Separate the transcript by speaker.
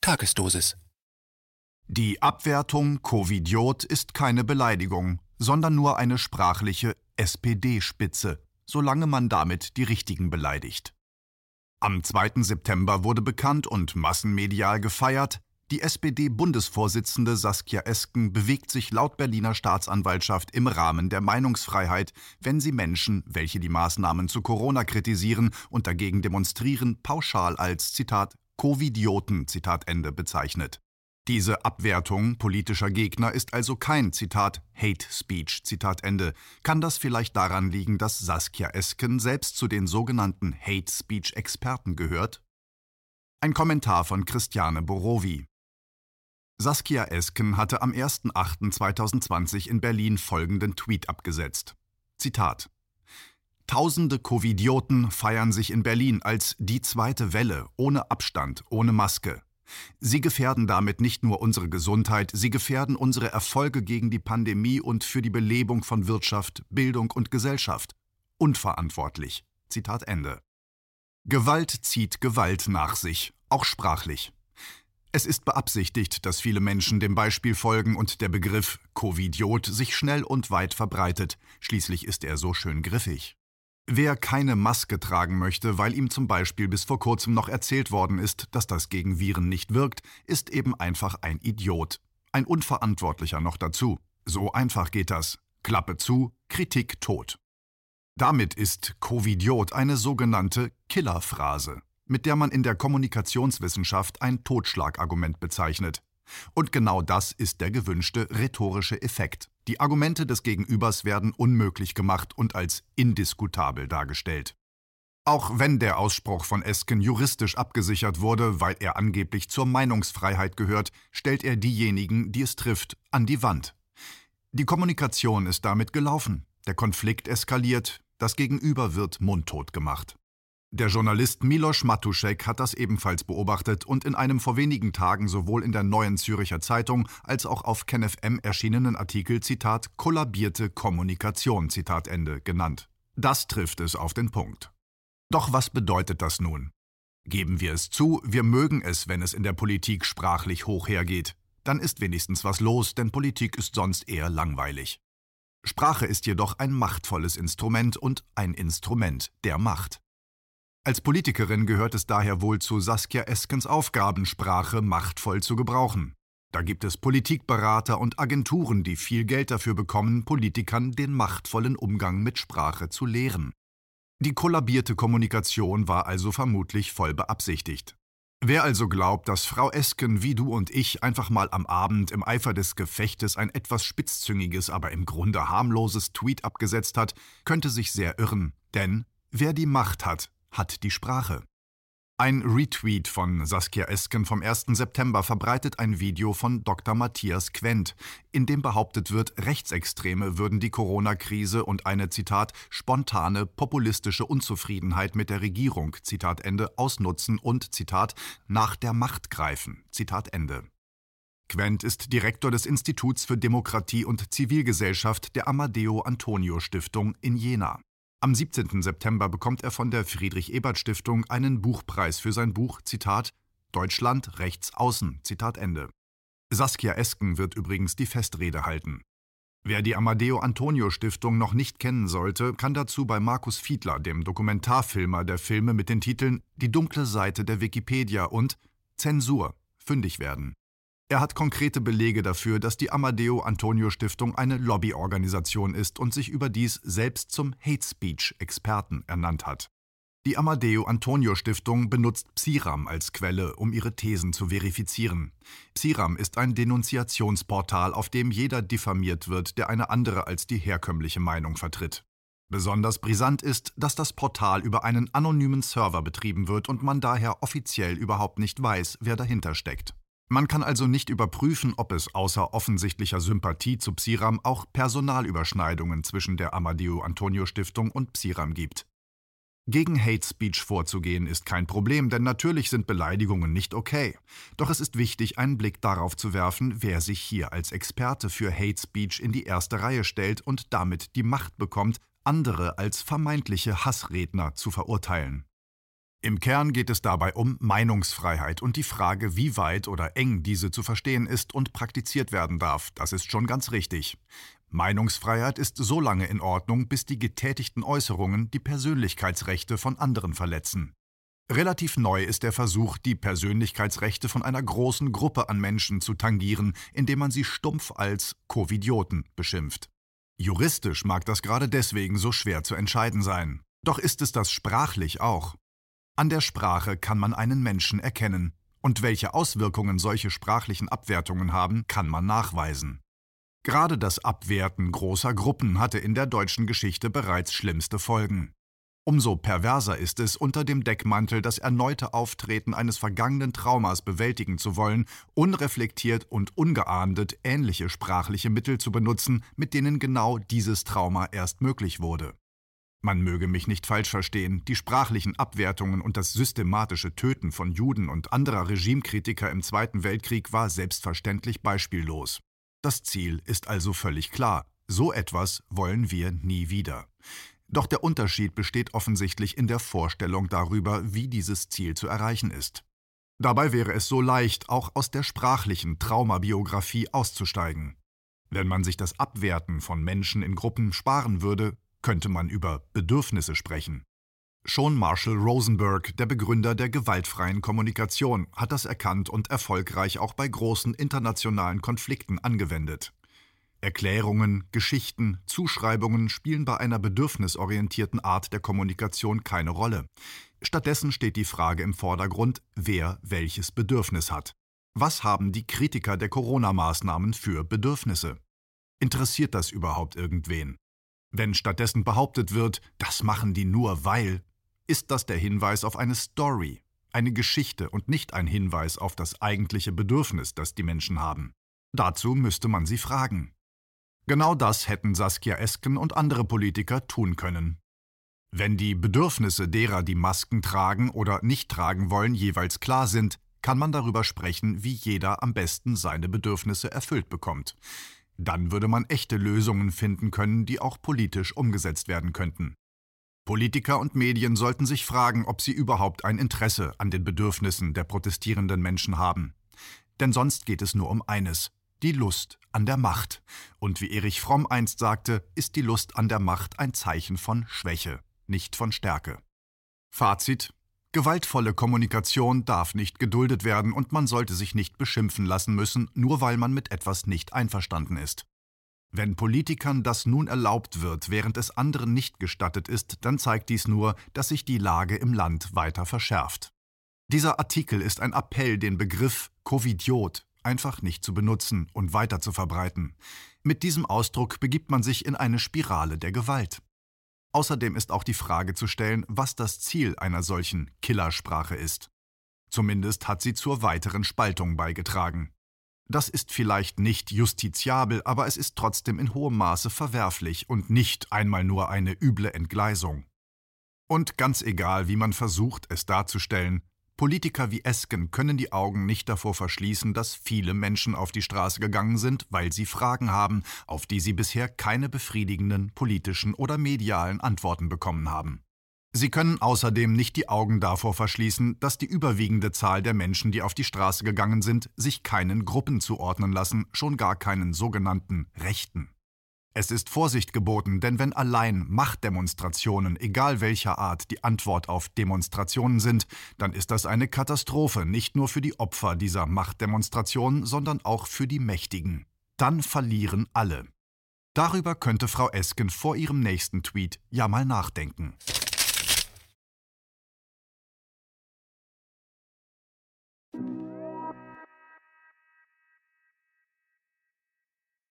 Speaker 1: Tagesdosis.
Speaker 2: Die Abwertung Covidiot ist keine Beleidigung, sondern nur eine sprachliche SPD-Spitze, solange man damit die Richtigen beleidigt. Am 2. September wurde bekannt und massenmedial gefeiert, die SPD-Bundesvorsitzende Saskia Esken bewegt sich laut Berliner Staatsanwaltschaft im Rahmen der Meinungsfreiheit, wenn sie Menschen, welche die Maßnahmen zu Corona kritisieren und dagegen demonstrieren, pauschal als Zitat Covidioten Zitat Ende bezeichnet. Diese Abwertung politischer Gegner ist also kein Zitat Hate Speech Zitat Ende. Kann das vielleicht daran liegen, dass Saskia Esken selbst zu den sogenannten Hate Speech Experten gehört? Ein Kommentar von Christiane Borowi. Saskia Esken hatte am 01.08.2020 in Berlin folgenden Tweet abgesetzt. Zitat Tausende Covidioten feiern sich in Berlin als die zweite Welle, ohne Abstand, ohne Maske. Sie gefährden damit nicht nur unsere Gesundheit, sie gefährden unsere Erfolge gegen die Pandemie und für die Belebung von Wirtschaft, Bildung und Gesellschaft. Unverantwortlich. Zitat Ende. Gewalt zieht Gewalt nach sich, auch sprachlich. Es ist beabsichtigt, dass viele Menschen dem Beispiel folgen und der Begriff Covidiot sich schnell und weit verbreitet. Schließlich ist er so schön griffig. Wer keine Maske tragen möchte, weil ihm zum Beispiel bis vor kurzem noch erzählt worden ist, dass das gegen Viren nicht wirkt, ist eben einfach ein Idiot. Ein Unverantwortlicher noch dazu. So einfach geht das. Klappe zu, Kritik tot. Damit ist Covidiot eine sogenannte Killerphrase mit der man in der Kommunikationswissenschaft ein Totschlagargument bezeichnet. Und genau das ist der gewünschte rhetorische Effekt. Die Argumente des Gegenübers werden unmöglich gemacht und als indiskutabel dargestellt. Auch wenn der Ausspruch von Esken juristisch abgesichert wurde, weil er angeblich zur Meinungsfreiheit gehört, stellt er diejenigen, die es trifft, an die Wand. Die Kommunikation ist damit gelaufen, der Konflikt eskaliert, das Gegenüber wird mundtot gemacht. Der Journalist Miloš Matuszek hat das ebenfalls beobachtet und in einem vor wenigen Tagen sowohl in der Neuen Zürcher Zeitung als auch auf KenFM erschienenen Artikel Zitat kollabierte Kommunikation Zitat Ende genannt. Das trifft es auf den Punkt. Doch was bedeutet das nun? Geben wir es zu, wir mögen es, wenn es in der Politik sprachlich hoch hergeht. Dann ist wenigstens was los, denn Politik ist sonst eher langweilig. Sprache ist jedoch ein machtvolles Instrument und ein Instrument der Macht. Als Politikerin gehört es daher wohl zu Saskia Eskens Aufgaben, Sprache machtvoll zu gebrauchen. Da gibt es Politikberater und Agenturen, die viel Geld dafür bekommen, Politikern den machtvollen Umgang mit Sprache zu lehren. Die kollabierte Kommunikation war also vermutlich voll beabsichtigt. Wer also glaubt, dass Frau Esken wie du und ich einfach mal am Abend im Eifer des Gefechtes ein etwas spitzzüngiges, aber im Grunde harmloses Tweet abgesetzt hat, könnte sich sehr irren, denn wer die Macht hat, hat die Sprache. Ein Retweet von Saskia Esken vom 1. September verbreitet ein Video von Dr. Matthias Quent, in dem behauptet wird, Rechtsextreme würden die Corona-Krise und eine, Zitat, spontane, populistische Unzufriedenheit mit der Regierung, Zitat Ende, ausnutzen und, Zitat, nach der Macht greifen, Zitat Ende. Quent ist Direktor des Instituts für Demokratie und Zivilgesellschaft der Amadeo Antonio Stiftung in Jena. Am 17. September bekommt er von der Friedrich-Ebert-Stiftung einen Buchpreis für sein Buch Zitat Deutschland rechts außen. Zitat Ende. Saskia Esken wird übrigens die Festrede halten. Wer die Amadeo Antonio Stiftung noch nicht kennen sollte, kann dazu bei Markus Fiedler, dem Dokumentarfilmer der Filme mit den Titeln Die dunkle Seite der Wikipedia und Zensur fündig werden. Er hat konkrete Belege dafür, dass die Amadeo Antonio Stiftung eine Lobbyorganisation ist und sich überdies selbst zum Hate Speech Experten ernannt hat. Die Amadeo Antonio Stiftung benutzt Psiram als Quelle, um ihre Thesen zu verifizieren. Psiram ist ein Denunziationsportal, auf dem jeder diffamiert wird, der eine andere als die herkömmliche Meinung vertritt. Besonders brisant ist, dass das Portal über einen anonymen Server betrieben wird und man daher offiziell überhaupt nicht weiß, wer dahinter steckt. Man kann also nicht überprüfen, ob es außer offensichtlicher Sympathie zu Psiram auch Personalüberschneidungen zwischen der Amadeo Antonio Stiftung und Psiram gibt. Gegen Hate Speech vorzugehen ist kein Problem, denn natürlich sind Beleidigungen nicht okay. Doch es ist wichtig, einen Blick darauf zu werfen, wer sich hier als Experte für Hate Speech in die erste Reihe stellt und damit die Macht bekommt, andere als vermeintliche Hassredner zu verurteilen. Im Kern geht es dabei um Meinungsfreiheit und die Frage, wie weit oder eng diese zu verstehen ist und praktiziert werden darf. Das ist schon ganz richtig. Meinungsfreiheit ist so lange in Ordnung, bis die getätigten Äußerungen die Persönlichkeitsrechte von anderen verletzen. Relativ neu ist der Versuch, die Persönlichkeitsrechte von einer großen Gruppe an Menschen zu tangieren, indem man sie stumpf als Covidioten beschimpft. Juristisch mag das gerade deswegen so schwer zu entscheiden sein. Doch ist es das sprachlich auch. An der Sprache kann man einen Menschen erkennen, und welche Auswirkungen solche sprachlichen Abwertungen haben, kann man nachweisen. Gerade das Abwerten großer Gruppen hatte in der deutschen Geschichte bereits schlimmste Folgen. Umso perverser ist es, unter dem Deckmantel das erneute Auftreten eines vergangenen Traumas bewältigen zu wollen, unreflektiert und ungeahndet ähnliche sprachliche Mittel zu benutzen, mit denen genau dieses Trauma erst möglich wurde. Man möge mich nicht falsch verstehen, die sprachlichen Abwertungen und das systematische Töten von Juden und anderer Regimekritiker im Zweiten Weltkrieg war selbstverständlich beispiellos. Das Ziel ist also völlig klar. So etwas wollen wir nie wieder. Doch der Unterschied besteht offensichtlich in der Vorstellung darüber, wie dieses Ziel zu erreichen ist. Dabei wäre es so leicht, auch aus der sprachlichen Traumabiografie auszusteigen. Wenn man sich das Abwerten von Menschen in Gruppen sparen würde, könnte man über Bedürfnisse sprechen. Schon Marshall Rosenberg, der Begründer der gewaltfreien Kommunikation, hat das erkannt und erfolgreich auch bei großen internationalen Konflikten angewendet. Erklärungen, Geschichten, Zuschreibungen spielen bei einer bedürfnisorientierten Art der Kommunikation keine Rolle. Stattdessen steht die Frage im Vordergrund, wer welches Bedürfnis hat. Was haben die Kritiker der Corona-Maßnahmen für Bedürfnisse? Interessiert das überhaupt irgendwen? Wenn stattdessen behauptet wird, das machen die nur weil, ist das der Hinweis auf eine Story, eine Geschichte und nicht ein Hinweis auf das eigentliche Bedürfnis, das die Menschen haben. Dazu müsste man sie fragen. Genau das hätten Saskia Esken und andere Politiker tun können. Wenn die Bedürfnisse derer, die Masken tragen oder nicht tragen wollen, jeweils klar sind, kann man darüber sprechen, wie jeder am besten seine Bedürfnisse erfüllt bekommt. Dann würde man echte Lösungen finden können, die auch politisch umgesetzt werden könnten. Politiker und Medien sollten sich fragen, ob sie überhaupt ein Interesse an den Bedürfnissen der protestierenden Menschen haben. Denn sonst geht es nur um eines, die Lust an der Macht. Und wie Erich Fromm einst sagte, ist die Lust an der Macht ein Zeichen von Schwäche, nicht von Stärke. Fazit Gewaltvolle Kommunikation darf nicht geduldet werden und man sollte sich nicht beschimpfen lassen müssen, nur weil man mit etwas nicht einverstanden ist. Wenn Politikern das nun erlaubt wird, während es anderen nicht gestattet ist, dann zeigt dies nur, dass sich die Lage im Land weiter verschärft. Dieser Artikel ist ein Appell, den Begriff Covidiot einfach nicht zu benutzen und weiter zu verbreiten. Mit diesem Ausdruck begibt man sich in eine Spirale der Gewalt. Außerdem ist auch die Frage zu stellen, was das Ziel einer solchen Killersprache ist. Zumindest hat sie zur weiteren Spaltung beigetragen. Das ist vielleicht nicht justiziabel, aber es ist trotzdem in hohem Maße verwerflich und nicht einmal nur eine üble Entgleisung. Und ganz egal, wie man versucht, es darzustellen, Politiker wie Esken können die Augen nicht davor verschließen, dass viele Menschen auf die Straße gegangen sind, weil sie Fragen haben, auf die sie bisher keine befriedigenden politischen oder medialen Antworten bekommen haben. Sie können außerdem nicht die Augen davor verschließen, dass die überwiegende Zahl der Menschen, die auf die Straße gegangen sind, sich keinen Gruppen zuordnen lassen, schon gar keinen sogenannten Rechten. Es ist Vorsicht geboten, denn wenn allein Machtdemonstrationen, egal welcher Art, die Antwort auf Demonstrationen sind, dann ist das eine Katastrophe, nicht nur für die Opfer dieser Machtdemonstrationen, sondern auch für die Mächtigen. Dann verlieren alle. Darüber könnte Frau Esken vor ihrem nächsten Tweet ja mal nachdenken.